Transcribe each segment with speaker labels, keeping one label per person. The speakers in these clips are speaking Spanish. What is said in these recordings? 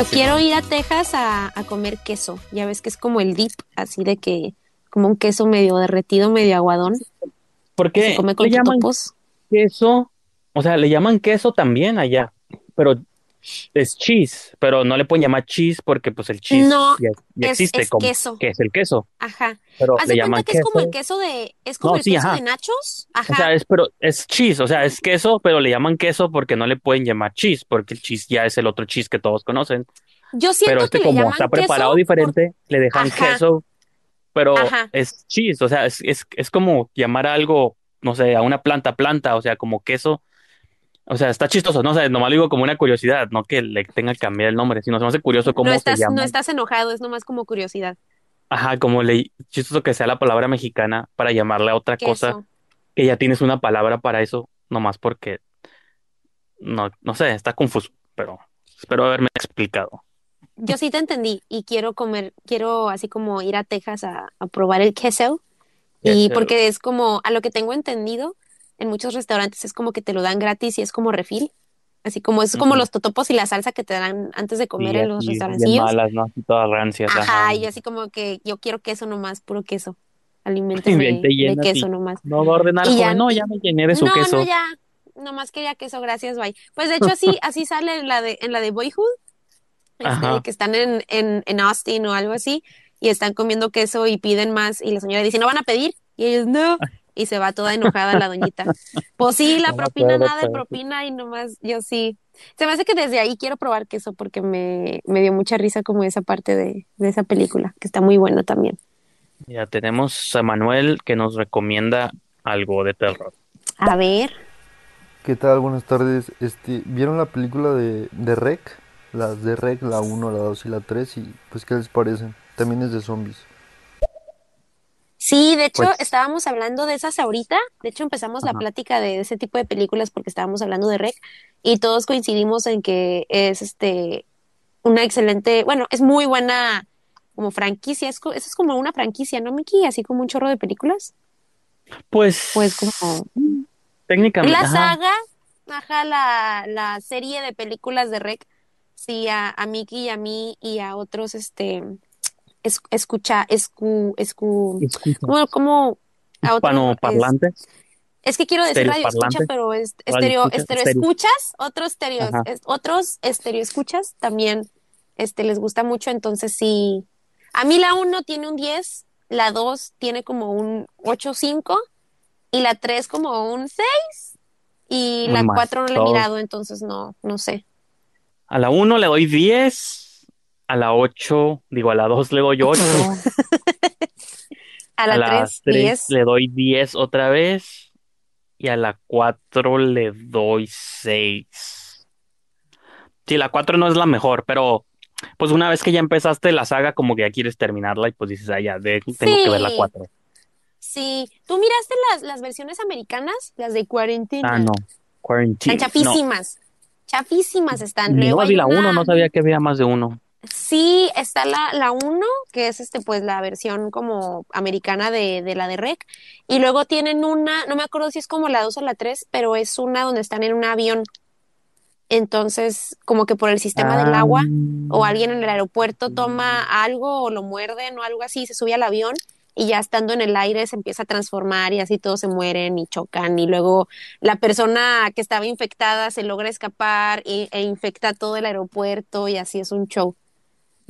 Speaker 1: Yo quiero ir a Texas a, a comer queso. Ya ves que es como el dip, así de que como un queso medio derretido, medio aguadón.
Speaker 2: ¿Por qué
Speaker 1: se come con
Speaker 2: le llaman queso? O sea, le llaman queso también allá, pero es cheese, pero no le pueden llamar cheese porque pues el cheese
Speaker 1: No,
Speaker 2: ya, ya
Speaker 1: es-
Speaker 2: existe
Speaker 1: es
Speaker 2: como
Speaker 1: queso.
Speaker 2: que es el queso,
Speaker 1: Ajá.
Speaker 2: pero
Speaker 1: Haz
Speaker 2: le
Speaker 1: de
Speaker 2: llaman
Speaker 1: que es como el
Speaker 2: queso.
Speaker 1: queso de, es como
Speaker 2: No,
Speaker 1: el
Speaker 2: sí,
Speaker 1: queso
Speaker 2: ajá.
Speaker 1: de nachos. Ajá.
Speaker 2: O sea, es pero es cheese, o sea, es queso, pero le llaman queso porque no le pueden llamar cheese, porque el cheese ya es el otro cheese que todos conocen.
Speaker 1: Yo
Speaker 2: Pero
Speaker 1: siento
Speaker 2: este
Speaker 1: que
Speaker 2: como está
Speaker 1: queso
Speaker 2: preparado
Speaker 1: por-
Speaker 2: diferente, le dejan
Speaker 1: Ajá.
Speaker 2: queso, pero
Speaker 1: Ajá.
Speaker 2: es cheese, o sea, es, es, es como llamar a algo, no sé, a una planta planta, o sea, como queso. O sea, está chistoso, no o sea, nomás lo digo como una curiosidad, no que le tenga que cambiar el nombre, sino se me hace curioso cómo
Speaker 1: no
Speaker 2: se
Speaker 1: estás,
Speaker 2: llama.
Speaker 1: no estás enojado, es nomás como curiosidad.
Speaker 2: Ajá, como le chistoso que sea la palabra mexicana para llamarle a otra cosa que ya tienes una palabra para eso, nomás porque no, no sé, está confuso, pero espero haberme explicado.
Speaker 1: Yo sí te entendí y quiero comer, quiero así como ir a Texas a, a probar el queso. Y porque es como, a lo que tengo entendido, en muchos restaurantes es como que te lo dan gratis y es como refil. Así como es como los totopos y la salsa que te dan antes de comer
Speaker 2: Y
Speaker 1: en los restaurancillos.
Speaker 2: malas, ¿no? Así todas rancias,
Speaker 1: Ajá,
Speaker 2: ajá.
Speaker 1: y así como que yo quiero queso nomás, puro queso.
Speaker 2: Y te
Speaker 1: de queso
Speaker 2: y
Speaker 1: nomás.
Speaker 2: no va a ordenar,
Speaker 1: Y ya-
Speaker 2: no, ya me llené de su
Speaker 1: no,
Speaker 2: queso.
Speaker 1: no, ya. Nomás quería queso, gracias, bye. Pues de hecho así, así sale en la de, en la de Boyhood, este, que están en, en, en Austin o algo así, y están comiendo queso y piden más, y la señora dice, ¿no van a pedir? Y ellos, no. Y se va toda enojada la doñita. Pues sí, la
Speaker 2: No
Speaker 1: propina,
Speaker 2: acuerdo,
Speaker 1: nada de propina, y nomás, yo sí. Se me hace que desde ahí quiero probar queso porque me, me dio mucha risa como esa parte de, de esa película, que está muy bueno también.
Speaker 2: Ya tenemos a Manuel que nos recomienda algo de terror.
Speaker 1: A ver.
Speaker 3: ¿Qué tal? Buenas tardes. Este, ¿vieron la película de, de Rec? Las de Rec, la 1, la 2 y la 3 y pues ¿qué les parecen? También es de zombies.
Speaker 1: Sí, de hecho,
Speaker 2: Pues-
Speaker 1: estábamos hablando de esas ahorita. De hecho, empezamos la plática de ese tipo de películas porque estábamos hablando de Rec y todos coincidimos en que es este una excelente, bueno, es muy buena como franquicia. Es, eso es como una franquicia, ¿no, Miki? Así como un chorro de películas.
Speaker 2: Pues,
Speaker 1: Pues como
Speaker 2: técnicamente,
Speaker 1: la
Speaker 2: ajá.
Speaker 1: saga, ajá, la, la serie de películas de Rec. Sí, a, a Miki y a mí y a otros, este, es- escucha, escu, escu,
Speaker 2: Escucha.
Speaker 1: ¿cómo, cómo? A otros, es-
Speaker 2: Hispanoparlantes.
Speaker 1: Es que quiero decir radio escucha, pero es estereo,
Speaker 2: escucha,
Speaker 1: estereo
Speaker 2: estereo.
Speaker 1: escuchas, otros estereo, es- otros estereo escuchas también este les gusta mucho, entonces sí. A mí la 1 tiene un 10, la 2 tiene como un 8.5 y la 3 como un 6 y la
Speaker 2: mal,
Speaker 1: 4 no la he mirado, entonces no, no sé.
Speaker 2: A la 1 le doy 10, a la 8, digo, a la 2 le doy 8,
Speaker 1: A
Speaker 2: a
Speaker 1: la
Speaker 2: la
Speaker 1: 3,
Speaker 2: 3
Speaker 1: 10.
Speaker 2: le doy 10 otra vez y a la 4 le doy 6. Sí, la 4 no es la mejor, pero pues una vez que ya empezaste la saga, como que ya quieres terminarla y pues dices, ah, ya, de- tengo que ver la
Speaker 1: Sí.
Speaker 2: 4.
Speaker 1: Sí, ¿tú miraste las, las versiones americanas? Las de cuarentena.
Speaker 2: Ah, no. Quarantine.
Speaker 1: Están chafísimas. Chafísimas están.
Speaker 2: No,
Speaker 1: Luego
Speaker 2: no vi la 1,
Speaker 1: una-
Speaker 2: no sabía que había más de uno.
Speaker 1: Sí, está la, la 1, que es este, pues, la versión como americana de, de la de Rec. Y luego tienen una, no me acuerdo si es como la 2 o la 3, pero es una donde están en un avión. Entonces, como que por el sistema del
Speaker 2: Ah.
Speaker 1: agua, o alguien en el aeropuerto toma algo o lo muerden o algo así, se sube al avión y ya estando en el aire se empieza a transformar y así todos se mueren y chocan y luego la persona que estaba infectada se logra escapar y- e infecta todo el aeropuerto y así es un show.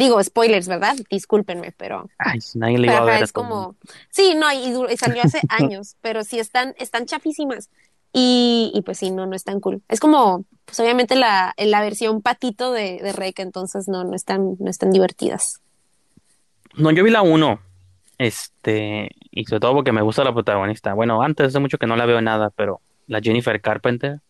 Speaker 1: Digo, spoilers, ¿verdad? Discúlpenme, pero,
Speaker 2: Ay, nadie le iba a ver.
Speaker 1: es como, sí, no, y, salió hace años, pero sí están, están chafísimas. Y, y pues sí, no, no es tan cool. Es como, pues obviamente la, la versión patito de, de Rec, entonces no, no están, no están divertidas.
Speaker 2: No, yo vi la 1. Este, y sobre todo porque me gusta la protagonista. Bueno, antes hace mucho que no la veo nada, pero la Jennifer Carpenter,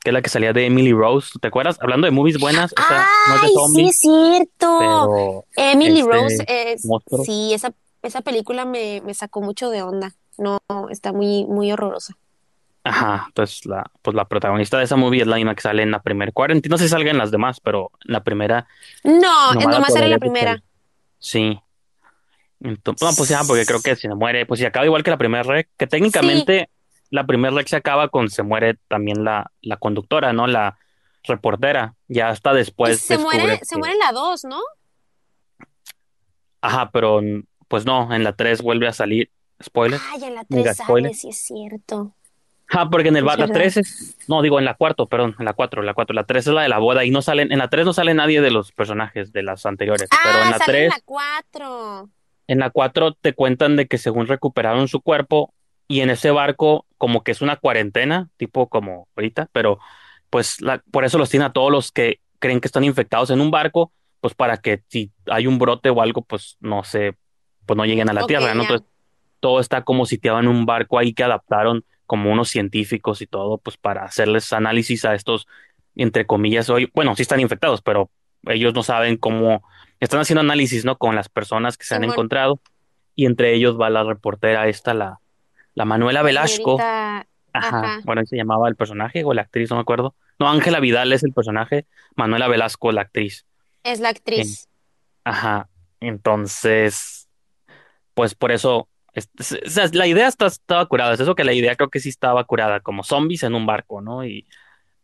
Speaker 2: que es la que salía de Emily Rose, ¿te acuerdas? Hablando de movies buenas, o sea, no es de
Speaker 1: ¡Ay, sí
Speaker 2: zombies,
Speaker 1: es cierto! Emily
Speaker 2: este
Speaker 1: Rose es,
Speaker 2: monstruo.
Speaker 1: sí, esa, esa película me, me sacó mucho de onda. No, está muy, muy horrorosa.
Speaker 2: ajá, entonces la, pues la protagonista de esa movie es la misma que sale en la primera cuarentena. No sé si salga en las demás, pero en la primera,
Speaker 1: No,
Speaker 2: nomás la
Speaker 1: nomás era la
Speaker 2: toleré
Speaker 1: primera.
Speaker 2: sí. Entonces, no, pues ya, porque creo que si se muere, pues si acaba igual que la primera rec, que técnicamente la primera rec se acaba con se muere también la, la conductora, ¿no? La, reportera. Ya hasta después
Speaker 1: se muere,
Speaker 2: descubre
Speaker 1: se
Speaker 2: que-
Speaker 1: muere en la 2, ¿no?
Speaker 2: Ajá, pero pues no, en la 3 vuelve a salir. Spoiler.
Speaker 1: Ay, en la
Speaker 2: Mega
Speaker 1: 3
Speaker 2: spoiler.
Speaker 1: sale, sí es cierto.
Speaker 2: Ah, porque en el la
Speaker 1: verdad.
Speaker 2: 3 es. No, digo, en la 4, perdón, en la 4, la 4. La 3 es la de la boda y no salen. En la 3 no sale nadie de los personajes de las anteriores. pero en
Speaker 1: Ah,
Speaker 2: la
Speaker 1: sale
Speaker 2: 3,
Speaker 1: en la 4.
Speaker 2: en la 4 te cuentan de que según recuperaron su cuerpo y en ese barco, como que es una cuarentena, tipo como ahorita, pero pues la- por eso los tiene a todos los que creen que están infectados en un barco, pues para que si hay un brote o algo, pues no se, pues no lleguen a la tierra. Entonces todo está como sitiado en un barco ahí que adaptaron como unos científicos y todo, pues para hacerles análisis a estos, entre comillas, hoy, bueno, sí están infectados, pero ellos no saben cómo, están haciendo análisis, ¿no? Con las personas que se han encontrado y entre ellos va la reportera esta, la, la Manuela Velasco.
Speaker 1: Señorita-
Speaker 2: Ajá.
Speaker 1: Ajá.
Speaker 2: Bueno, se llamaba el personaje o la actriz, no me acuerdo. No, Ángela Vidal es el personaje, Manuela Velasco la actriz.
Speaker 1: Es la actriz.
Speaker 2: Ajá. Entonces, pues por eso, es- la idea está, estaba curada. Es eso que la idea creo que sí estaba curada, como zombies en un barco, ¿no? Y,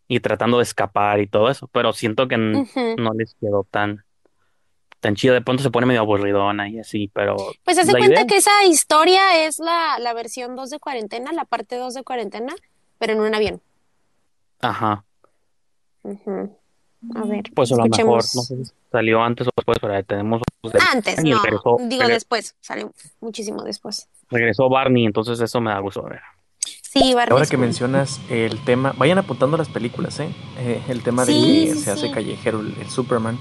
Speaker 2: y tratando de escapar y todo eso. Pero siento que no les quedó tan, tan chido. De pronto se pone medio aburridona y así, pero
Speaker 1: Pues hace cuenta
Speaker 2: idea-
Speaker 1: que esa historia es la, la versión 2 de cuarentena, la parte 2 de cuarentena, pero en un avión.
Speaker 2: Ajá.
Speaker 1: Ujú. A ver,
Speaker 2: Pues a lo mejor,
Speaker 1: escuchemos.
Speaker 2: no sé si salió antes o después, pero ahí tenemos. pues,
Speaker 1: Antes, no,
Speaker 2: regresó,
Speaker 1: digo después, salió muchísimo después.
Speaker 2: regresó Barney, entonces eso me da gusto ver.
Speaker 1: Sí, Barney
Speaker 4: Ahora que mencionas el tema, vayan apuntando las películas, ¿eh? Eh, el tema de
Speaker 1: Sí,
Speaker 4: que
Speaker 1: sí,
Speaker 4: se hace callejero el, el Superman.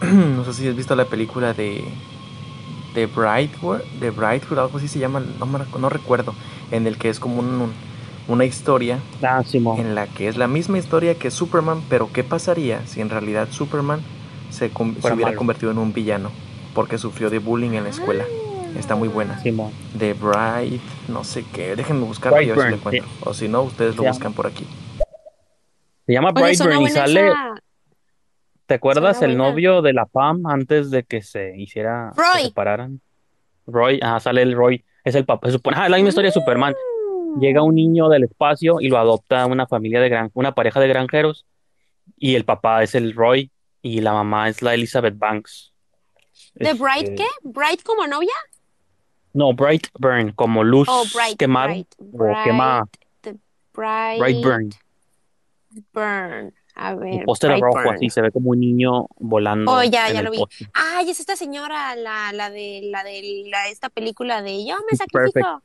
Speaker 4: no sé si has visto la película de de Brightwood, de Brightwood, algo así se llama, no, no recuerdo, en el que es como un- un- una historia
Speaker 2: Ah,
Speaker 4: en la que es la misma historia que Superman, pero ¿qué pasaría si en realidad Superman se, hubiera
Speaker 2: malo.
Speaker 4: convertido en un villano? Porque sufrió de bullying en la escuela. Está muy buena.
Speaker 2: Simón.
Speaker 4: De Bright, no sé qué. Déjenme buscarlo y a ver si lo
Speaker 2: Brightburn,
Speaker 4: encuentro. O si no, ustedes lo buscan por aquí.
Speaker 2: Se llama Brightburn y sale,
Speaker 1: esa-
Speaker 2: ¿te acuerdas el
Speaker 1: buena.
Speaker 2: novio de la Pam antes de que se hiciera, se
Speaker 1: Roy.
Speaker 2: separaran? Roy, ajá, sale el Roy, es el papá, se supone, ah, es la misma historia de Superman.
Speaker 1: Mm.
Speaker 2: Llega un niño del espacio y lo adopta una familia de gran, una pareja de granjeros y el papá es el Roy y la mamá es la Elizabeth Banks.
Speaker 1: ¿De
Speaker 2: Este,
Speaker 1: Bright qué? ¿Bright como novia?
Speaker 2: No, Brightburn, como luz
Speaker 1: Oh, Bright,
Speaker 2: quemada
Speaker 1: Bright,
Speaker 2: o quema,
Speaker 1: the Bright,
Speaker 2: Brightburn.
Speaker 1: Burn. A ver,
Speaker 2: póster rojo así, se ve como un niño volando
Speaker 1: Oh, ya, ya lo vi.
Speaker 2: póster.
Speaker 1: Ay, es esta señora, la, la de, la de la, esta película de Yo me
Speaker 2: Pitch
Speaker 1: sacrifico.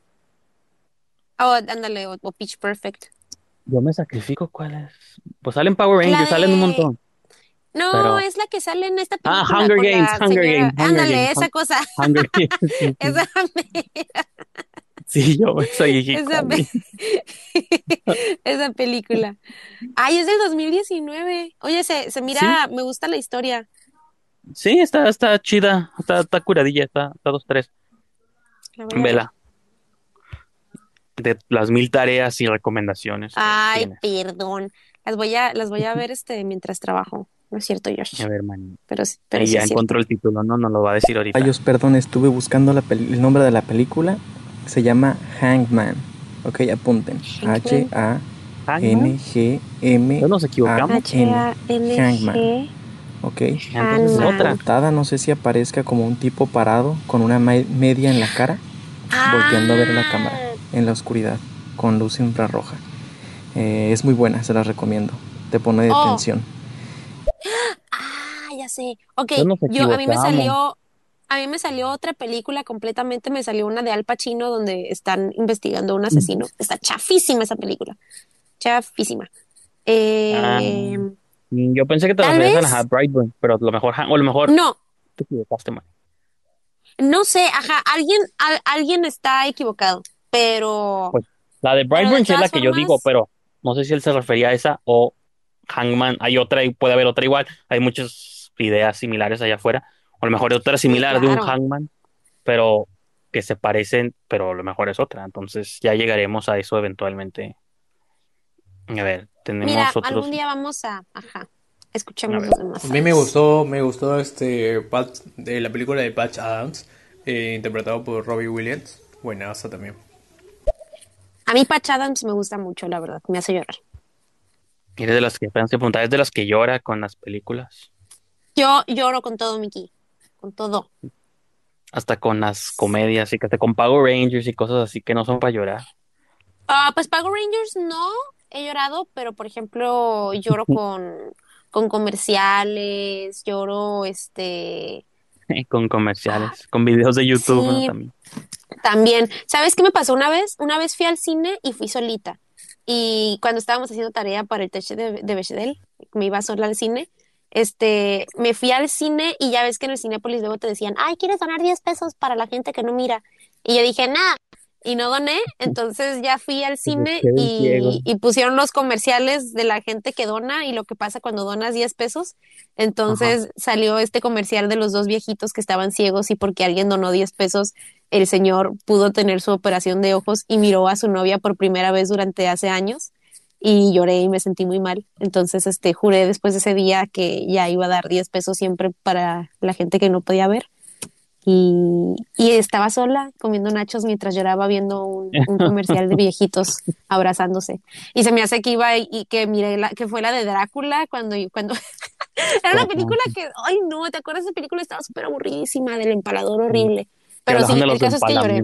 Speaker 1: Oh, ándale, o, o Pitch Perfect.
Speaker 2: Yo me sacrifico, ¿cuál es? Pues salen Power Rangers, salen un montón.
Speaker 1: No,
Speaker 2: Pero-
Speaker 1: es la que sale en esta
Speaker 2: Ah,
Speaker 1: película
Speaker 2: Hunger
Speaker 1: con
Speaker 2: Games, Hunger Games, Hunger
Speaker 1: Ándale,
Speaker 2: Games,
Speaker 1: esa cosa,
Speaker 2: Hunger Games. sí, sí.
Speaker 1: esa mera,
Speaker 2: Sí, yo soy
Speaker 1: esa, pe- esa película. Ay, es del 2019. Oye, se, se mira, me gusta la historia.
Speaker 2: Sí, está, está chida, está, está curadilla, está, está dos, tres.
Speaker 1: La voy a ver.
Speaker 2: Vela. De las mil tareas y recomendaciones que
Speaker 1: Ay,
Speaker 2: tienes.
Speaker 1: perdón. Las voy a, las voy a ver este mientras trabajo. No es cierto, Josh.
Speaker 2: A ver, man.
Speaker 1: Pero, sí- pero
Speaker 2: Ahí
Speaker 1: sí
Speaker 2: ya
Speaker 1: es cierto.
Speaker 2: encontró el título, no, no lo va a decir ahorita.
Speaker 4: Rayos, perdón, estuve buscando la peli- el nombre de la película. Se llama Hangman. Ok, apunten. H-A-N-G-M.
Speaker 2: No nos equivocamos.
Speaker 1: H-A-N-G.
Speaker 4: Hangman. Ok.
Speaker 2: Entonces otra.
Speaker 4: No sé si aparezca como un tipo parado con una me- media en la cara, volteando a ver la cámara en la oscuridad, con luz infrarroja. Eh, es muy buena, se la recomiendo. Te pone de
Speaker 1: Oh.
Speaker 4: tensión.
Speaker 1: Ah, ya sé. Ok, yo a mí me salió, a mí me salió otra película completamente, me salió una de Al Pacino donde están investigando a un asesino. Está chafísima esa película. Chafísima. Eh,
Speaker 2: Ah. Mm, Yo pensé que te referías
Speaker 1: vez-
Speaker 2: a la Brightburn, pero a lo mejor, o a lo mejor
Speaker 1: no,
Speaker 2: te equivocaste, man.
Speaker 1: no sé, ajá, alguien, al- alguien está equivocado, pero
Speaker 2: Pues, La de Brightburn es la que yo digo, pero no sé si él se refería a esa o Hangman. Hay otra y puede haber otra igual. Hay muchas ideas similares allá afuera. O a lo mejor hay otra similar de un. Hangman, pero que se parecen, pero a lo mejor es otra. Entonces ya llegaremos a eso eventualmente. A ver, tenemos
Speaker 1: mira,
Speaker 2: otros.
Speaker 1: algún día vamos a, ajá, escuchemos
Speaker 2: A
Speaker 1: los demás.
Speaker 5: A mí me gustó, me gustó este Pat- de la película de Patch Adams, eh, interpretado por Robbie Williams. Buenaza también.
Speaker 1: A mí Patch Adams me gusta mucho, la verdad, me hace llorar.
Speaker 2: Eres de las que, ¿es de las que llora con las películas?
Speaker 1: Yo lloro con todo, Mickey. Con todo.
Speaker 2: Hasta con las comedias y que te con Power Rangers y cosas así que no son para llorar.
Speaker 1: Ah, pues Power Rangers no he llorado, pero por ejemplo lloro con, con comerciales, lloro este
Speaker 2: Con comerciales, con videos de YouTube también.
Speaker 1: también. ¿Sabes qué me pasó una vez? Una vez fui al cine y fui solita. Y cuando estábamos haciendo tarea para el test de, de Bechdel, me iba sola al cine, este, me fui al cine y ya ves que en el Cinépolis luego te decían, ay, ¿quieres donar 10 pesos para la gente que no mira? Y yo dije, nada, y no doné, entonces ya fui al cine
Speaker 2: ciego.
Speaker 1: y, y pusieron los comerciales de la gente que dona y lo que pasa cuando donas 10 pesos. Entonces salió este comercial de los dos viejitos que estaban ciegos y porque alguien donó 10 pesos, el señor pudo tener su operación de ojos y miró a su novia por primera vez durante hace años y lloré y me sentí muy mal. Entonces, este, juré después de ese día que ya iba a dar 10 pesos siempre para la gente que no podía ver. Y, y estaba sola comiendo nachos mientras lloraba viendo un, un comercial de viejitos abrazándose. Y se me hace que iba y, que miré la, que fue la de Drácula cuando, cuando era una película que, ay no, ¿te acuerdas de esa película? Estaba súper aburridísima, del empalador horrible. Pero sí, el caso es que lloré.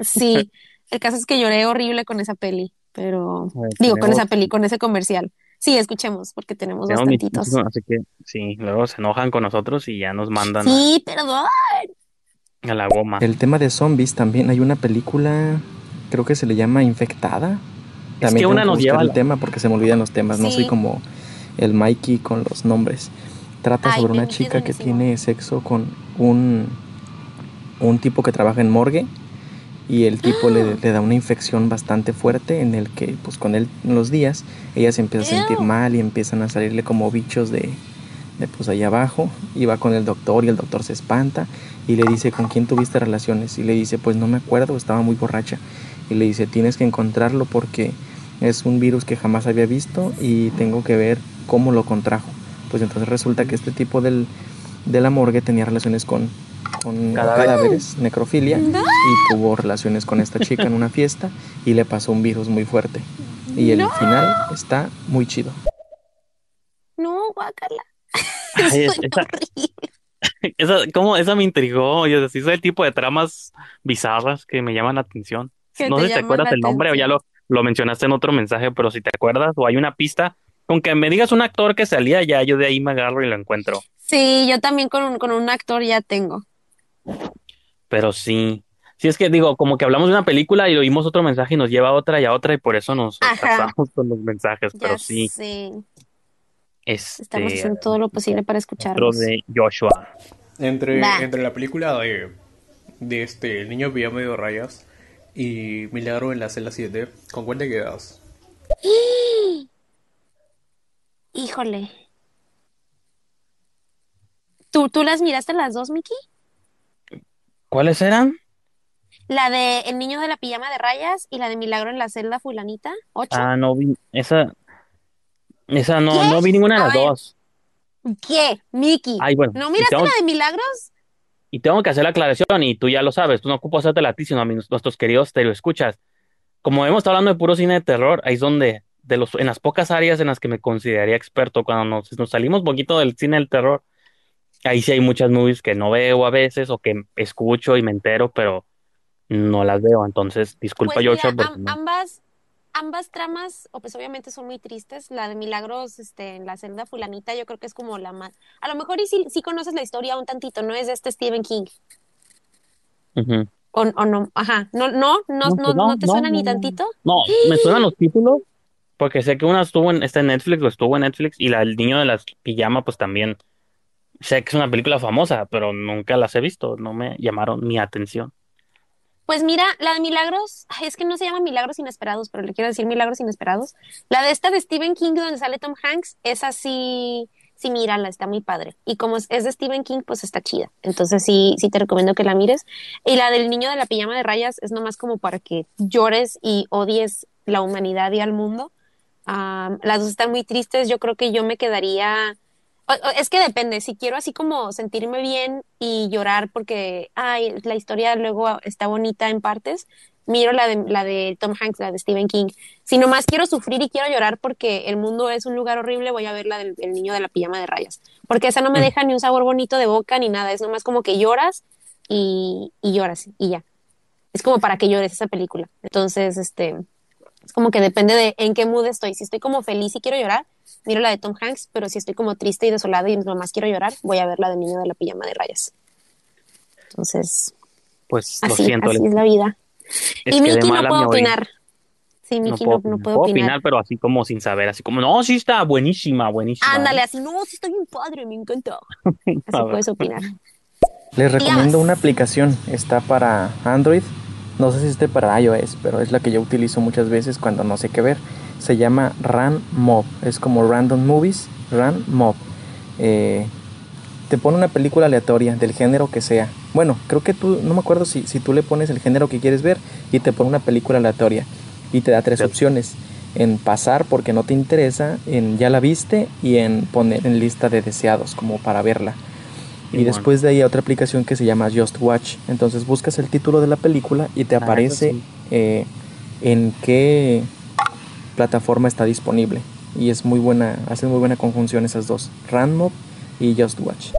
Speaker 1: Sí, el caso es que lloré horrible con esa peli, pero
Speaker 2: A ver,
Speaker 1: digo, con esa peli, con ese comercial. Sí, escuchemos, porque tenemos
Speaker 2: tenemos
Speaker 1: bastantitos.
Speaker 2: muchísimo, así que sí, luego se enojan con nosotros y ya nos mandan
Speaker 1: Sí, perdón.
Speaker 2: a, a la goma.
Speaker 4: El tema de zombies también hay una película, creo que se le llama Infectada.
Speaker 2: Es
Speaker 4: También
Speaker 2: que
Speaker 4: tengo
Speaker 2: una nos lleva a
Speaker 4: el
Speaker 2: la-
Speaker 4: tema porque se me olvidan los temas. No soy como el Mikey con los nombres. Trata
Speaker 1: Ay,
Speaker 4: sobre una
Speaker 1: es
Speaker 4: chica que tiene sexo con un, un tipo que trabaja en morgue y el tipo le, le da una infección bastante fuerte en el que pues con él en los días ella se empieza a sentir mal y empiezan a salirle como bichos de, de pues allá abajo. Y va con el doctor y el doctor se espanta y le dice con quién tuviste relaciones y le dice pues no me acuerdo estaba muy borracha y le dice tienes que encontrarlo porque es un virus que jamás había visto y tengo que ver cómo lo contrajo pues entonces resulta que este tipo del, de la morgue tenía relaciones con, con
Speaker 2: Cadáveres.
Speaker 4: cadáveres, necrofilia y tuvo relaciones con esta chica en una fiesta y le pasó un virus muy fuerte y el
Speaker 1: No.
Speaker 4: final está muy chido
Speaker 1: No, guácala.
Speaker 2: Ay, esa-
Speaker 1: horrible.
Speaker 2: Esa, ¿cómo? Esa me intrigó. Yo sí soy el tipo de tramas bizarras que me llaman la atención. No sé si te acuerdas el nombre o ya lo, lo mencionaste en otro mensaje, pero si te acuerdas o hay una pista, con que me digas un actor que salía, ya yo de ahí me agarro y lo encuentro.
Speaker 1: Sí, yo también con un, con un actor ya tengo.
Speaker 2: Pero sí. Sí, es que digo, como que hablamos de una película y oímos otro mensaje y nos lleva a otra y a otra y por eso nos
Speaker 1: Ajá.
Speaker 2: atrasamos con los mensajes.
Speaker 1: Ya
Speaker 2: Pero sí,
Speaker 1: sé.
Speaker 2: este,
Speaker 1: Estamos haciendo todo lo posible para escucharlos.
Speaker 2: de Joshua.
Speaker 5: Entre, entre la película de, de este El niño pijama de rayas y Milagro en la celda 7, ¿con cuál te quedas?
Speaker 1: Híjole. ¿Tú, ¿Tú las miraste las dos, Miki?
Speaker 2: ¿Cuáles eran?
Speaker 1: La de El niño de la pijama de rayas y la de Milagro en la celda fulanita. ¿Ocho?
Speaker 2: Ah, no vi. Esa. Esa no,
Speaker 1: ¿Qué?
Speaker 2: no vi ninguna de
Speaker 1: A
Speaker 2: las
Speaker 1: ver.
Speaker 2: dos.
Speaker 1: ¿Qué? Miki.
Speaker 2: Ay, bueno.
Speaker 1: ¿No miraste
Speaker 2: tengo,
Speaker 1: la de Milagros?
Speaker 2: y tengo que hacer la aclaración, y tú ya lo sabes, tú no ocupas hacerte a ti, sino a mis- nuestros queridos te lo escuchas. Como hemos estado hablando de puro cine de terror, ahí es donde, de los, en las pocas áreas en las que me consideraría experto, cuando nos, nos salimos un poquito del cine del terror, ahí sí hay muchas movies que no veo a veces, o que escucho y me entero, pero no las veo. Entonces, disculpa,
Speaker 1: Pues
Speaker 2: Joshua, porque
Speaker 1: am-
Speaker 2: no.
Speaker 1: ambas, ambas tramas, o pues obviamente son muy tristes. La de Milagros, este, en la celda fulanita, yo creo que es como la más. A lo mejor y sí, sí conoces la historia un tantito, ¿no? Es de este Stephen King.
Speaker 2: Ujú.
Speaker 1: O, o no, ajá. No, no, no,
Speaker 2: No,
Speaker 1: no,
Speaker 2: pues
Speaker 1: no, te suena ni tantito.
Speaker 2: No, me suenan los títulos, porque sé que una estuvo en, está en Netflix o estuvo en Netflix, y la del niño de las pijama, pues también sé que es una película famosa, pero nunca las he visto, no me llamaron mi atención.
Speaker 1: Pues mira, la de Milagros, es que no se llama Milagros Inesperados, pero le quiero decir Milagros Inesperados. La de esta de Stephen King, donde sale Tom Hanks, esa sí, sí, mírala, está muy padre. Y como es, es de Stephen King, pues está chida. Entonces sí, sí te recomiendo que la mires. Y la del niño de la pijama de rayas es nomás como para que llores y odies la humanidad y al mundo. Am, las dos están muy tristes. Yo creo que yo me quedaría. Es que depende, si quiero así como sentirme bien y llorar porque, ay, la historia luego está bonita en partes, miro la de, la de Tom Hanks, la de Stephen King. Si nomás quiero sufrir y quiero llorar porque el mundo es un lugar horrible, voy a ver la del el niño de la pijama de rayas. Porque esa no me deja ni un sabor bonito de boca ni nada, es nomás como que lloras y, y lloras y ya. Es como para que llores esa película. Entonces, este, es como que depende de en qué mood estoy. Si estoy como feliz y quiero llorar, miro la de Tom Hanks, pero si estoy como triste y desolada y nomás quiero llorar, voy a ver la del niño de la pijama de rayas. Entonces,
Speaker 2: Pues lo
Speaker 1: así,
Speaker 2: siento.
Speaker 1: así
Speaker 2: le-
Speaker 1: es la vida.
Speaker 2: es
Speaker 1: y
Speaker 2: de
Speaker 1: Miki no puedo opinar. Sí,
Speaker 2: No
Speaker 1: Miki
Speaker 2: puedo,
Speaker 1: no, no
Speaker 2: no
Speaker 1: puedo opinar.
Speaker 2: opinar, pero así como sin saber, así como, no, sí está buenísima, buenísima.
Speaker 1: Ándale, así, no, sí estoy bien padre, me encanta. Así puedes opinar.
Speaker 4: Les recomiendo una aplicación, está para Android, no sé si esté para iOS, pero es la que yo utilizo muchas veces cuando no sé qué ver. Se llama Run Mob, es como Random Movies, Run Mob. Eh, te pone una película aleatoria del género que sea. Bueno, creo que tú, no me acuerdo si, si tú le pones el género que quieres ver y te pone una película aleatoria y te da tres
Speaker 2: Sí.
Speaker 4: opciones. En pasar porque no te interesa, en ya la viste y en poner en lista de deseados como para verla. Y después de ahí hay otra aplicación que se llama Just Watch. Entonces buscas el título de la película y te
Speaker 2: Ah,
Speaker 4: aparece
Speaker 2: sí.
Speaker 4: eh, en qué plataforma está disponible. Y es muy buena, hacen muy buena conjunción esas dos, Random y Just Watch.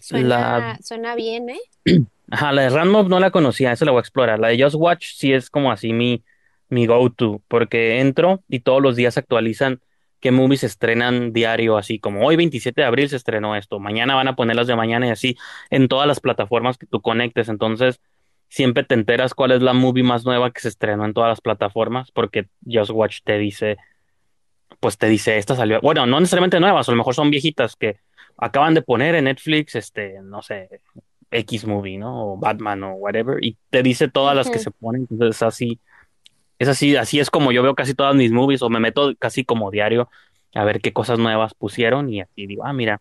Speaker 1: Suena,
Speaker 2: La-
Speaker 1: suena bien, ¿eh?
Speaker 2: Ajá, la de Random no la conocía, eso la voy a explorar. La de Just Watch sí es como así mi, mi go-to, porque entro y todos los días actualizan qué movies se estrenan diario, así como hoy 27 de abril se estrenó esto, mañana van a poner las de mañana y así en todas las plataformas que tú conectes. Entonces, siempre te enteras cuál es la movie más nueva que se estrenó en todas las plataformas, porque Just Watch te dice, pues te dice, esta salió, bueno, no necesariamente nuevas, a lo mejor son viejitas que acaban de poner en Netflix, este, no sé, X movie, ¿no? O Batman o whatever, y te dice todas las que se ponen, entonces así, es así, así es como yo veo casi todas mis movies, o me meto casi como diario a ver qué cosas nuevas pusieron, y así digo, ah, mira,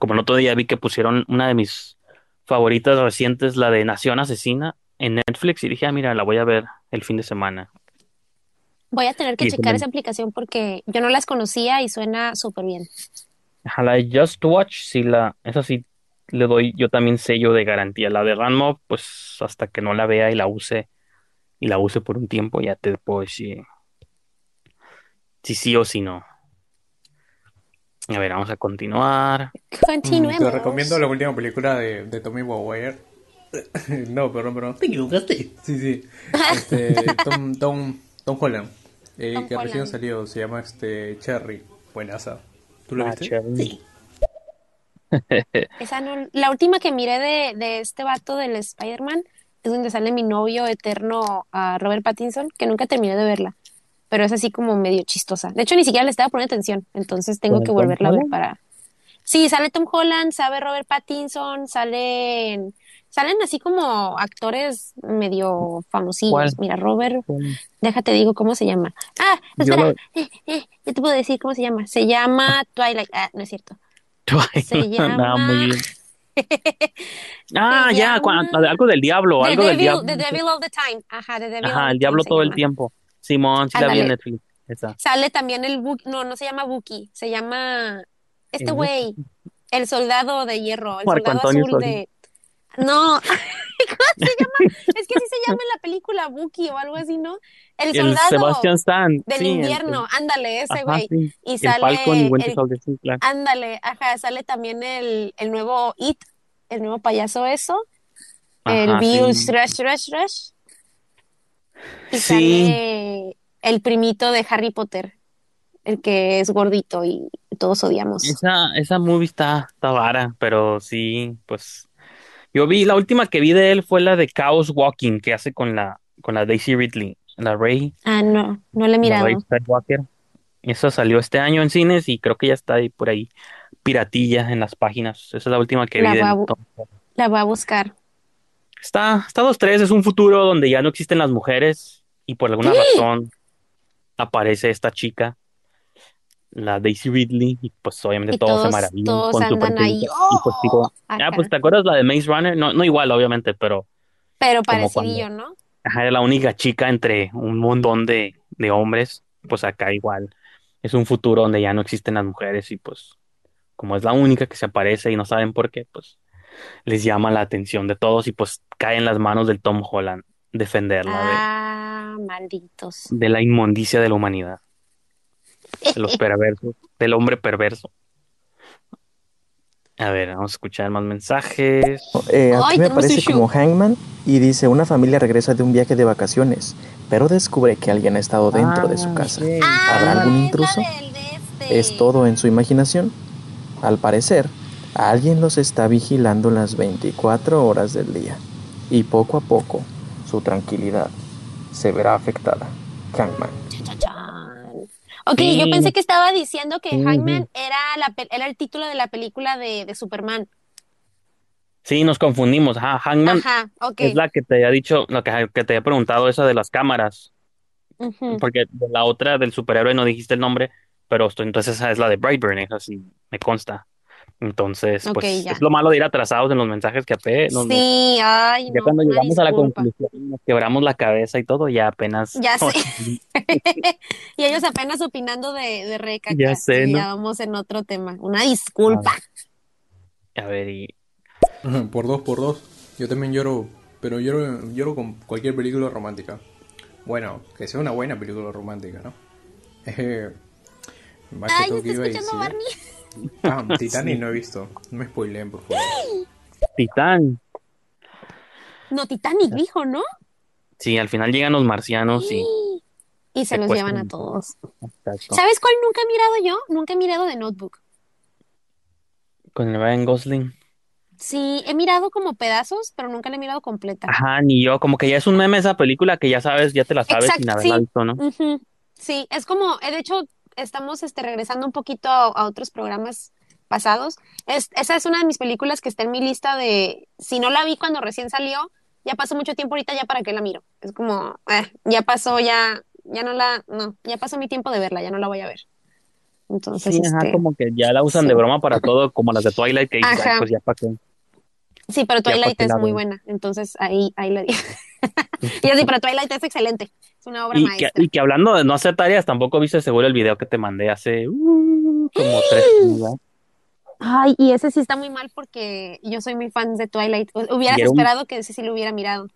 Speaker 2: como el otro día vi que pusieron una de mis favoritas recientes, la de Nación Asesina, en Netflix, y dije, ah, mira, la voy a ver el fin de semana.
Speaker 1: Voy a tener que
Speaker 2: Y
Speaker 1: checar
Speaker 2: también-
Speaker 1: esa aplicación porque yo no las conocía y suena súper bien.
Speaker 2: Ajá, la de Just Watch, sí, la, esa sí le doy yo también sello de garantía. La de Ranmo, pues hasta que no la vea y la use, y la use por un tiempo, ya te puedo decir si sí o si no. A ver, vamos a continuar.
Speaker 5: Mm,
Speaker 1: Continuemos.
Speaker 5: te recomiendo la última película de, de Tommy Maguire. no, perdón, perdón. Te equivocaste. Sí, sí. Este, Tom, Tom, Tom Holland. eh,
Speaker 1: Tom
Speaker 5: que recién
Speaker 1: Holland.
Speaker 5: salió. Se llama este Cherry. Buenaza. ¿Tú lo
Speaker 2: Ah,
Speaker 5: viste?
Speaker 2: chévere.
Speaker 5: Sí.
Speaker 1: Esa no, la última que miré de, de este vato del Spider-Man es donde sale mi novio eterno a Robert Pattinson, que nunca terminé de verla, pero es así como medio chistosa. De hecho, ni siquiera le estaba poniendo atención, entonces tengo
Speaker 2: ¿Con
Speaker 1: que
Speaker 2: Tom
Speaker 1: volverla a ver para... Sí, sale Tom Holland, sabe Robert Pattinson, salen, salen así como actores medio famosillos.
Speaker 2: ¿Cuál?
Speaker 1: Mira, Robert, déjate digo cómo se llama. Ah,
Speaker 2: Yo
Speaker 1: espera,
Speaker 2: lo-
Speaker 1: eh, eh, yo te puedo decir cómo se llama. Se llama Twilight. Ah, no es cierto. Se
Speaker 2: Ah, muy bien. Ah, ya,
Speaker 1: llama-
Speaker 2: cuan- algo del diablo,
Speaker 1: The
Speaker 2: algo del
Speaker 1: Devil,
Speaker 2: diablo.
Speaker 1: The Devil All the Time. Ajá, The Devil
Speaker 2: Ajá, el diablo todo el tiempo. Simón, sí la vi en. Netflix. Esa.
Speaker 1: Sale también el Buki, no, no se llama Buki, se llama este
Speaker 2: ¿El
Speaker 1: güey, el soldado de hierro, el
Speaker 2: Marco
Speaker 1: soldado
Speaker 2: Antonio
Speaker 1: azul
Speaker 2: Solís.
Speaker 1: de... No, ¿cómo se llama? Es que así se llama en la película Buki o algo así, ¿no? El
Speaker 2: El
Speaker 1: soldado
Speaker 2: Sebastian Stan.
Speaker 1: del
Speaker 2: sí, el-
Speaker 1: invierno, ándale, ese güey.
Speaker 2: sí.
Speaker 1: Y
Speaker 2: El
Speaker 1: sale
Speaker 2: Falcon y Winter
Speaker 1: el-
Speaker 2: Soldier, sí, claro.
Speaker 1: Ándale, ajá, sale también el, el nuevo It, el nuevo payaso eso, el Bill. Rush Rush Rush. Y sale el primito de Harry Potter, el que es gordito y todos odiamos.
Speaker 2: Esa, esa movie está, está vara, pero sí, pues. Yo vi, la última que vi de él fue la de Chaos Walking, que hace con la, con la Daisy Ridley, la Rey,
Speaker 1: Ah, no, no le he
Speaker 2: la
Speaker 1: mirado.
Speaker 2: Esa salió este año en cines y creo que ya está ahí por ahí, piratilla en las páginas. Esa es la última que
Speaker 1: La
Speaker 2: vi de
Speaker 1: voy a bu-
Speaker 2: Tom.
Speaker 1: La voy a buscar.
Speaker 2: Está, está dos, tres, es un futuro donde ya no existen las mujeres y por alguna razón aparece esta chica, la Daisy Ridley, y pues obviamente
Speaker 1: Y
Speaker 2: todos se maravillan
Speaker 1: todos
Speaker 2: con su
Speaker 1: ahí.
Speaker 2: Y pues digo, ah,
Speaker 1: Acá.
Speaker 2: pues te acuerdas la de Maze Runner, no, no igual obviamente, pero
Speaker 1: Pero parecidillo, ¿no?
Speaker 2: ajá, era la única chica entre un montón de, de hombres, pues acá igual es un futuro donde ya no existen las mujeres y pues como es la única que se aparece y no saben por qué, pues les llama la atención de todos y pues cae en las manos del Tom Holland. defenderla de,
Speaker 1: Ah, malditos.
Speaker 2: de la inmundicia de la humanidad, de los perversos, del hombre perverso. A ver, vamos a escuchar más mensajes.
Speaker 4: Eh,
Speaker 1: Ay,
Speaker 4: aquí me
Speaker 1: issue.
Speaker 4: como Hangman y dice, una familia regresa de un viaje de vacaciones, pero descubre que alguien ha estado dentro de su casa. ¿Habrá algún
Speaker 1: es la
Speaker 4: intruso?
Speaker 1: este.
Speaker 4: ¿Es todo en su imaginación? Al parecer, alguien los está vigilando las 24 horas del día y poco a poco su tranquilidad se verá afectada. Hangman.
Speaker 1: Ok,
Speaker 2: Sí.
Speaker 1: yo pensé que estaba diciendo que. Hangman era, la, era el título de la película de, de Superman.
Speaker 2: Sí, nos confundimos. Ajá, Hangman
Speaker 1: Ajá, ok.
Speaker 2: es la que te había dicho, lo que, que te había preguntado, esa de las cámaras. Porque de la otra del superhéroe no dijiste el nombre, pero esto- entonces esa es la de Brightburn, esa sí me consta. Entonces, pues
Speaker 1: ya.
Speaker 2: es lo malo de ir atrasados en los mensajes que apé. no- no-
Speaker 1: Sí, ay,
Speaker 2: ya
Speaker 1: no,
Speaker 2: cuando llegamos a la conclusión, nos quebramos la cabeza y todo, ya apenas.
Speaker 1: Ya sé. Y ellos apenas opinando de, de Reca.
Speaker 2: Ya sé,
Speaker 1: y
Speaker 2: ¿no?
Speaker 1: ya vamos en otro tema. Una disculpa.
Speaker 2: A ver, y
Speaker 5: Por dos, por dos. Yo también lloro, pero lloro, lloro con cualquier película romántica. Bueno, que sea una buena película romántica, ¿no? Eh, más que
Speaker 1: Ay,
Speaker 5: todo
Speaker 1: me
Speaker 5: que
Speaker 1: está
Speaker 5: iba a
Speaker 1: escuchando
Speaker 5: decir-
Speaker 1: Barney.
Speaker 5: Ah, Titanic no he visto. No me spoileen, por favor.
Speaker 2: Titán.
Speaker 1: No, Titanic dijo, ¿no?
Speaker 2: Sí, al final llegan los marcianos y.
Speaker 1: Y se los llevan a todos.
Speaker 2: Exacto.
Speaker 1: ¿Sabes cuál nunca he mirado yo? Nunca he mirado de Notebook.
Speaker 2: Con el Ryan Gosling.
Speaker 1: Sí, he mirado como pedazos, pero nunca la he mirado completa.
Speaker 2: Ajá, ni yo. Como que ya es un meme esa película que ya sabes, ya te la sabes
Speaker 1: Exacto,
Speaker 2: sin haberla
Speaker 1: sí.
Speaker 2: visto, ¿no?
Speaker 1: Sí, es como, eh, de hecho, estamos este, regresando un poquito a, a otros programas pasados. Es, esa es una de mis películas que está en mi lista de, si no la vi cuando recién salió, ya pasó mucho tiempo ahorita, ya para qué la miro. Es como, eh, ya pasó, ya, ya no la, no, ya pasó mi tiempo de verla, ya no la voy a ver. Entonces,
Speaker 2: Sí, ajá,
Speaker 1: este,
Speaker 2: como que ya la usan
Speaker 1: sí.
Speaker 2: de broma para todo, como las de Twilight, que ay, pues ya para qué.
Speaker 1: sí, pero Twilight es muy buena, entonces ahí, ahí la digo. Y así, pero Twilight es excelente, es una obra
Speaker 2: Y que,
Speaker 1: maestra.
Speaker 2: y que hablando de no hacer tareas, tampoco viste seguro el video que te mandé hace uh, como tres ¿verdad?
Speaker 1: Ay, y ese sí está muy mal porque yo soy muy fan de Twilight. Hu- Hubieras
Speaker 2: un-
Speaker 1: esperado que ese sí lo hubiera mirado.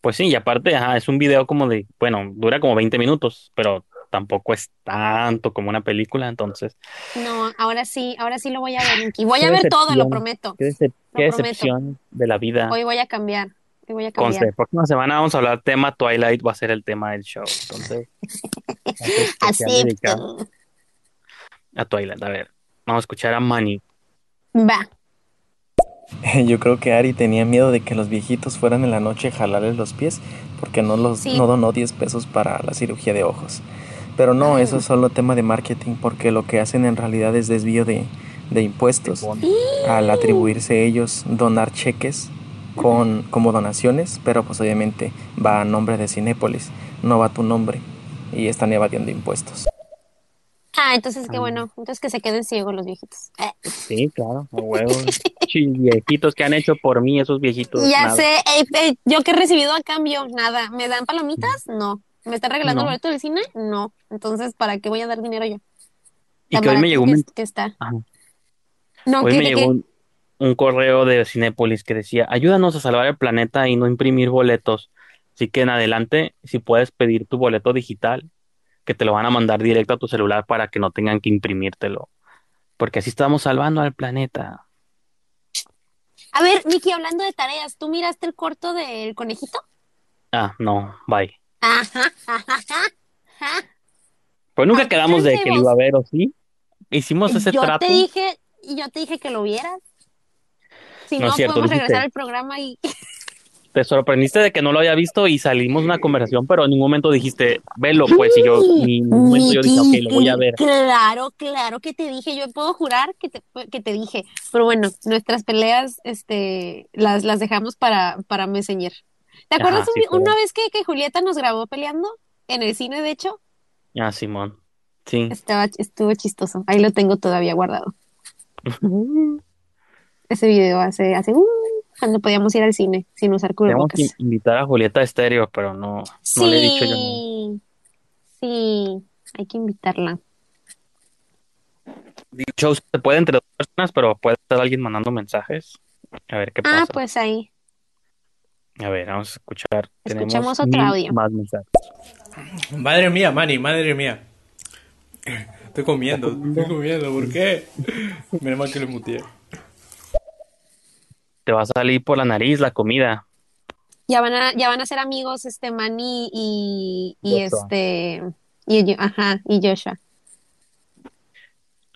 Speaker 2: Pues sí, y aparte, ajá, es un video como de, bueno, dura como 20 minutos, pero tampoco es tanto como una película, entonces.
Speaker 1: No, ahora sí, ahora sí lo voy a ver, Nicky. Voy a ver todo, lo prometo.
Speaker 2: Qué, decep-
Speaker 1: Lo
Speaker 2: qué
Speaker 1: prometo.
Speaker 2: decepción de la vida.
Speaker 1: Hoy voy a cambiar. Hoy voy a
Speaker 2: Conste,
Speaker 1: cambiar.
Speaker 2: próxima semana vamos a hablar tema Twilight, va a ser el tema del show. Entonces,
Speaker 1: Acepto.
Speaker 2: a Twilight. A ver, vamos a escuchar a Manny.
Speaker 1: Va.
Speaker 4: Yo creo que Ari tenía miedo de que los viejitos fueran en la noche a jalarles los pies porque no los
Speaker 1: Sí.
Speaker 4: no donó 10 pesos para la cirugía de ojos. Pero no, eso es solo tema de marketing porque lo que hacen en realidad es desvío de, de impuestos al atribuirse ellos donar cheques con como donaciones, pero pues obviamente va a nombre de Cinépolis, no va a tu nombre y están evadiendo impuestos.
Speaker 1: Ah, entonces qué bueno. Entonces que se queden ciegos los viejitos. Eh,
Speaker 2: Sí, claro, a huevos. Viejitos que han hecho por mí, esos viejitos.
Speaker 1: ya
Speaker 2: nada.
Speaker 1: sé, eh, eh, yo que he recibido a cambio, nada. ¿Me dan palomitas? No. ¿Me están regalando
Speaker 2: No.
Speaker 1: el boleto del cine? No. Entonces, ¿para qué voy a dar dinero yo?
Speaker 2: Y que hoy me llegó un
Speaker 1: que, está.
Speaker 2: Ajá.
Speaker 1: No,
Speaker 2: Hoy
Speaker 1: que,
Speaker 2: me
Speaker 1: que-
Speaker 2: llegó
Speaker 1: que-
Speaker 2: un, un correo de Cinépolis que decía, ayúdanos a salvar el planeta y no imprimir boletos. Así que en adelante, si puedes pedir tu boleto digital, que te lo van a mandar directo a tu celular para que no tengan que imprimírtelo. Porque así estamos salvando al planeta.
Speaker 1: A ver, Nicky, hablando de tareas, ¿tú miraste el corto del conejito?
Speaker 2: Ah, no, bye. Pues nunca quedamos de que lo iba a ver, ¿o sí? Hicimos ese
Speaker 1: Yo
Speaker 2: trato.
Speaker 1: te dije, yo te dije que lo vieras. Si
Speaker 2: No
Speaker 1: no,
Speaker 2: es cierto,
Speaker 1: podemos
Speaker 2: dijiste.
Speaker 1: regresar al programa y
Speaker 2: Te sorprendiste de que no lo había visto y salimos una conversación, pero en ningún momento dijiste, velo, pues, y yo, ni en ningún momento yo dije, ok, lo voy a ver.
Speaker 1: Claro, claro que te dije, yo puedo jurar que te, que te dije, pero bueno, nuestras peleas, este, las, las dejamos para, para Messenger. ¿Te
Speaker 2: Ajá,
Speaker 1: acuerdas
Speaker 2: sí,
Speaker 1: un- una vez que, que Julieta nos grabó peleando en el cine, de hecho?
Speaker 2: Ah, Simón. Sí.
Speaker 1: Estaba, estuvo chistoso, ahí lo tengo todavía guardado. Ese video hace, hace, uh, cuando podíamos ir al cine sin usar
Speaker 2: Tenemos que
Speaker 1: cubrebocas.
Speaker 2: invitar a Julieta Estéreo, pero no, no le he dicho yo.
Speaker 1: Sí, sí, hay que invitarla.
Speaker 2: Show se puede entre dos personas, pero puede estar alguien mandando mensajes. A ver qué
Speaker 1: Ah,
Speaker 2: pasa.
Speaker 1: pues ahí.
Speaker 2: A ver, vamos a escuchar.
Speaker 1: Escuchemos
Speaker 2: Tenemos
Speaker 1: otro audio.
Speaker 2: Más mensajes.
Speaker 5: Madre mía, Manny, madre mía. Estoy comiendo, estoy comiendo, ¿por qué? Menos mal que lo muteé.
Speaker 2: Te va a salir por la nariz la comida.
Speaker 1: Ya van a, ya van a ser amigos este Manny y, y
Speaker 2: Joshua.
Speaker 1: este y, yo- ajá, y Joshua.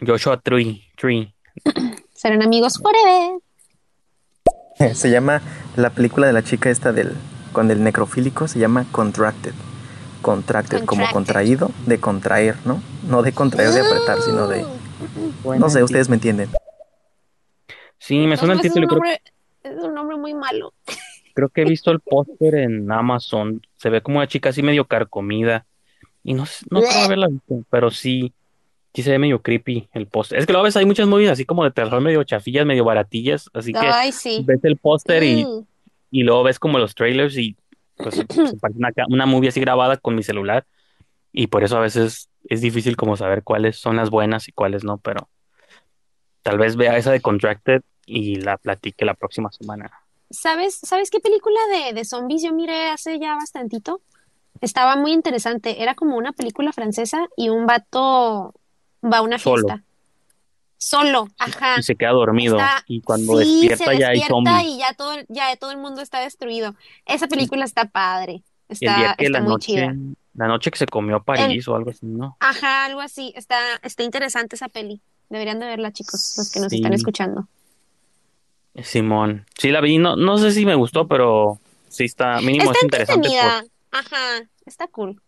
Speaker 2: Joshua Tree. Tree.
Speaker 1: Serán amigos forever.
Speaker 4: Se llama la película de la chica esta del con el necrofílico se llama Contracted. Contracted, como contraído, de contraer, ¿no? No de contraer, de apretar, sino de... No sé, ustedes me entienden.
Speaker 2: Sí, me
Speaker 1: No,
Speaker 2: suena el
Speaker 1: es un
Speaker 2: título. Creo,
Speaker 1: es un nombre muy malo.
Speaker 2: creo que he visto el póster en Amazon. Se ve como una chica así medio carcomida. Y no, sé- no creo haberla visto, pero sí, sí se ve medio creepy el póster. Es que luego ves, hay muchas movies así como de terror, medio chafillas, medio baratillas. Así que
Speaker 1: Ay, sí.
Speaker 2: ves el póster y,
Speaker 1: Mm.
Speaker 2: y luego ves como los trailers y pues se parece una, una movie así grabada con mi celular. Y por eso a veces es difícil como saber cuáles son las buenas y cuáles no, pero tal vez vea esa de Contracted y la platique la próxima semana.
Speaker 1: ¿Sabes, ¿sabes qué película de, de zombies yo miré hace ya bastantito? Estaba muy interesante. Era como una película francesa y un vato va a una
Speaker 2: Solo.
Speaker 1: fiesta. Solo, ajá.
Speaker 2: Y se queda dormido
Speaker 1: Está-
Speaker 2: y cuando
Speaker 1: sí,
Speaker 2: despierta
Speaker 1: se
Speaker 2: ya hay zombies.
Speaker 1: y ya todo, ya todo el mundo está destruido. Esa película está padre.
Speaker 2: El
Speaker 1: Está,
Speaker 2: día que
Speaker 1: está
Speaker 2: la
Speaker 1: muy
Speaker 2: noche,
Speaker 1: chida.
Speaker 2: la noche que se comió París o algo así, ¿no?
Speaker 1: Ajá, algo así. Está, está interesante esa peli. Deberían de verla, chicos, los que nos
Speaker 2: Sí.
Speaker 1: están escuchando.
Speaker 2: Simón. Sí la vi, no, no sé si me gustó, pero sí está, mínimo
Speaker 1: Está
Speaker 2: es interesante por.
Speaker 1: Ajá, está cool.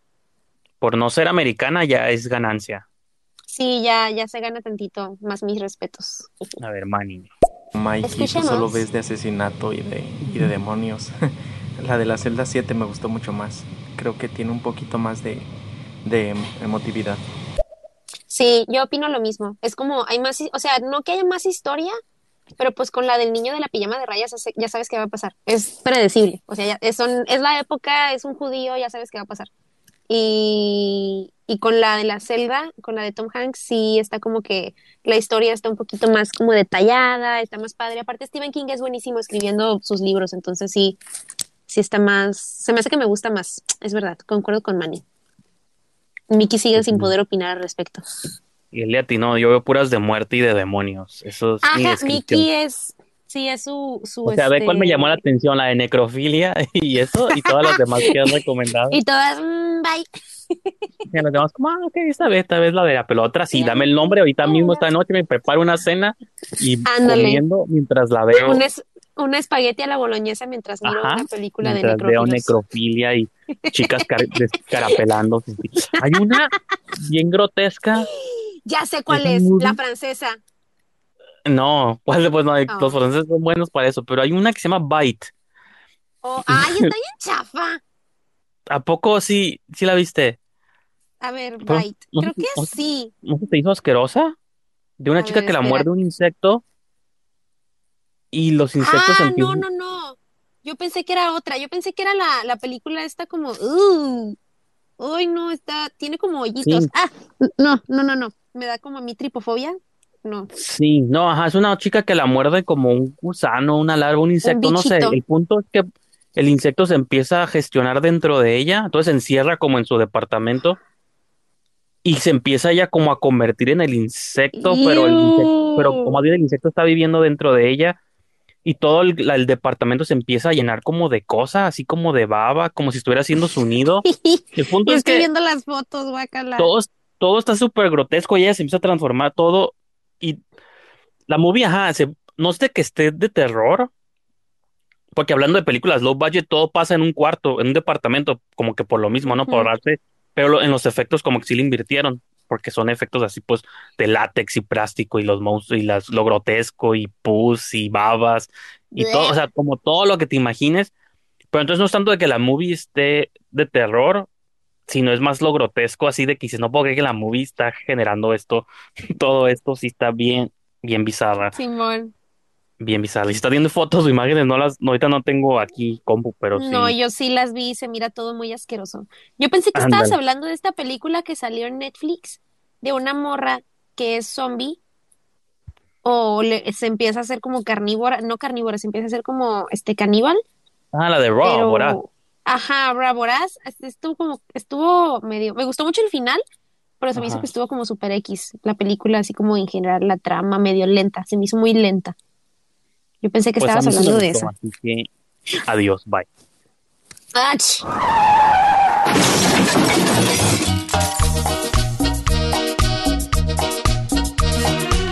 Speaker 2: por no ser americana ya es ganancia.
Speaker 1: Sí, ya, ya se gana tantito más mis respetos.
Speaker 2: A ver, Manny.
Speaker 4: Mikey, tú
Speaker 1: Escuchemos.
Speaker 4: solo ves de asesinato y de, y de demonios. la de la celda 7 me gustó mucho más. Creo que tiene un poquito más de, de emotividad.
Speaker 1: Sí, yo opino lo mismo. Es como, hay más, o sea, no que haya más historia, pero pues con la del niño de la pijama de rayas, ya sabes qué va a pasar. Es predecible. O sea, ya, es, son- es la época, es un judío, ya sabes qué va a pasar. Y, y con la de la celda, con la de Tom Hanks, sí está como que la historia está un poquito más como detallada, está más padre. Aparte, Stephen King es buenísimo escribiendo sus libros, entonces sí, sí está más, se me hace que me gusta más, es verdad, concuerdo con Manny. Mickey sigue sin poder opinar al respecto.
Speaker 2: Y él le atinó, yo veo puras de muerte y de demonios. Eso es
Speaker 1: Ajá. Mickey es, sí, es su, su
Speaker 2: O sea, ve cuál me
Speaker 1: este,
Speaker 2: llamó la atención, la de necrofilia y eso, y todas las demás que han recomendado.
Speaker 1: Y todas, mm, bye.
Speaker 2: Y las demás, como, ah, ok, esta vez, esta vez la de la pelota, sí, dame el nombre, ahorita mismo esta noche me preparo una cena y
Speaker 1: Ándale.
Speaker 2: comiendo mientras la veo.
Speaker 1: Un, es, un espagueti a la boloñesa mientras miro
Speaker 2: Ajá,
Speaker 1: una película de
Speaker 2: mientras veo necrofilia y chicas car- descarapelando. Hay una bien grotesca.
Speaker 1: Ya sé cuál
Speaker 2: ¿Esa
Speaker 1: es, la francesa.
Speaker 2: No, pues, pues no, hay-
Speaker 1: Oh.
Speaker 2: los franceses son buenos para eso, pero hay una que se llama Bite.
Speaker 1: Oh, ay, está bien chafa.
Speaker 2: ¿A poco sí, sí la viste?
Speaker 1: A ver,
Speaker 2: Pero,
Speaker 1: Bite.
Speaker 2: no
Speaker 1: Creo que
Speaker 2: no
Speaker 1: sí.
Speaker 2: ¿No se te hizo asquerosa? De una
Speaker 1: A
Speaker 2: chica que la muerde un insecto y los insectos
Speaker 1: Ah, no,
Speaker 2: empiezan.
Speaker 1: no, no. Yo pensé que era otra. Yo pensé que era la, la película esta como, uh, uy, no, está, tiene como hoyitos.
Speaker 2: Sí.
Speaker 1: Ah, no, no, no, no. Me da como a mí tripofobia. No.
Speaker 2: Sí, no, ajá, es una chica que la muerde como un gusano, una larva, un insecto, no sé. El punto es que el insecto se empieza a gestionar dentro de ella, entonces se encierra como en su departamento y se empieza ella como a convertir en el insecto, pero el insecto, pero como bien el insecto está viviendo dentro de ella y todo el, la- el departamento se empieza a llenar como de cosas, así como de baba, como si estuviera haciendo su nido. El punto
Speaker 1: Yo
Speaker 2: es
Speaker 1: estoy
Speaker 2: que
Speaker 1: viendo las fotos, guacala.
Speaker 2: todo, todo está súper grotesco y ella se empieza a transformar todo y la movie, ajá, se- no es de que esté de terror, porque hablando de películas low budget, todo pasa en un cuarto, en un departamento, como que por lo mismo, ¿no? Por ahorrarse, pero lo- en los efectos como que sí le invirtieron, porque son efectos así pues de látex y plástico y los monstruos y las, lo grotesco y pus y babas y
Speaker 1: Bleh.
Speaker 2: todo, o sea, como todo lo que te imagines, pero entonces no es tanto de que la movie esté de terror, sino es más lo grotesco, así de que dices, no puedo creer que la movie está generando esto, todo esto sí está bien, bien bizarra,
Speaker 1: Simón.
Speaker 2: bien bizarra. Y si estás viendo fotos o imágenes, no las, no, ahorita no tengo aquí compu, pero sí.
Speaker 1: No, yo sí las vi y se mira todo muy asqueroso. Yo pensé que estabas hablando de esta película que salió en Netflix de una morra que es zombie o le- se empieza a hacer como carnívora, no carnívora, se empieza a hacer como este caníbal
Speaker 6: Ah, la de Raw,
Speaker 1: pero. Ajá, Bra Voraz, este, estuvo como, estuvo medio, me gustó mucho el final, pero se me hizo que estuvo como super X, la película, así como en general la trama medio lenta, se me hizo muy lenta. Yo pensé que
Speaker 6: Pues
Speaker 1: estabas hablando de esa.
Speaker 6: así que adiós, bye.
Speaker 1: ¡Ach!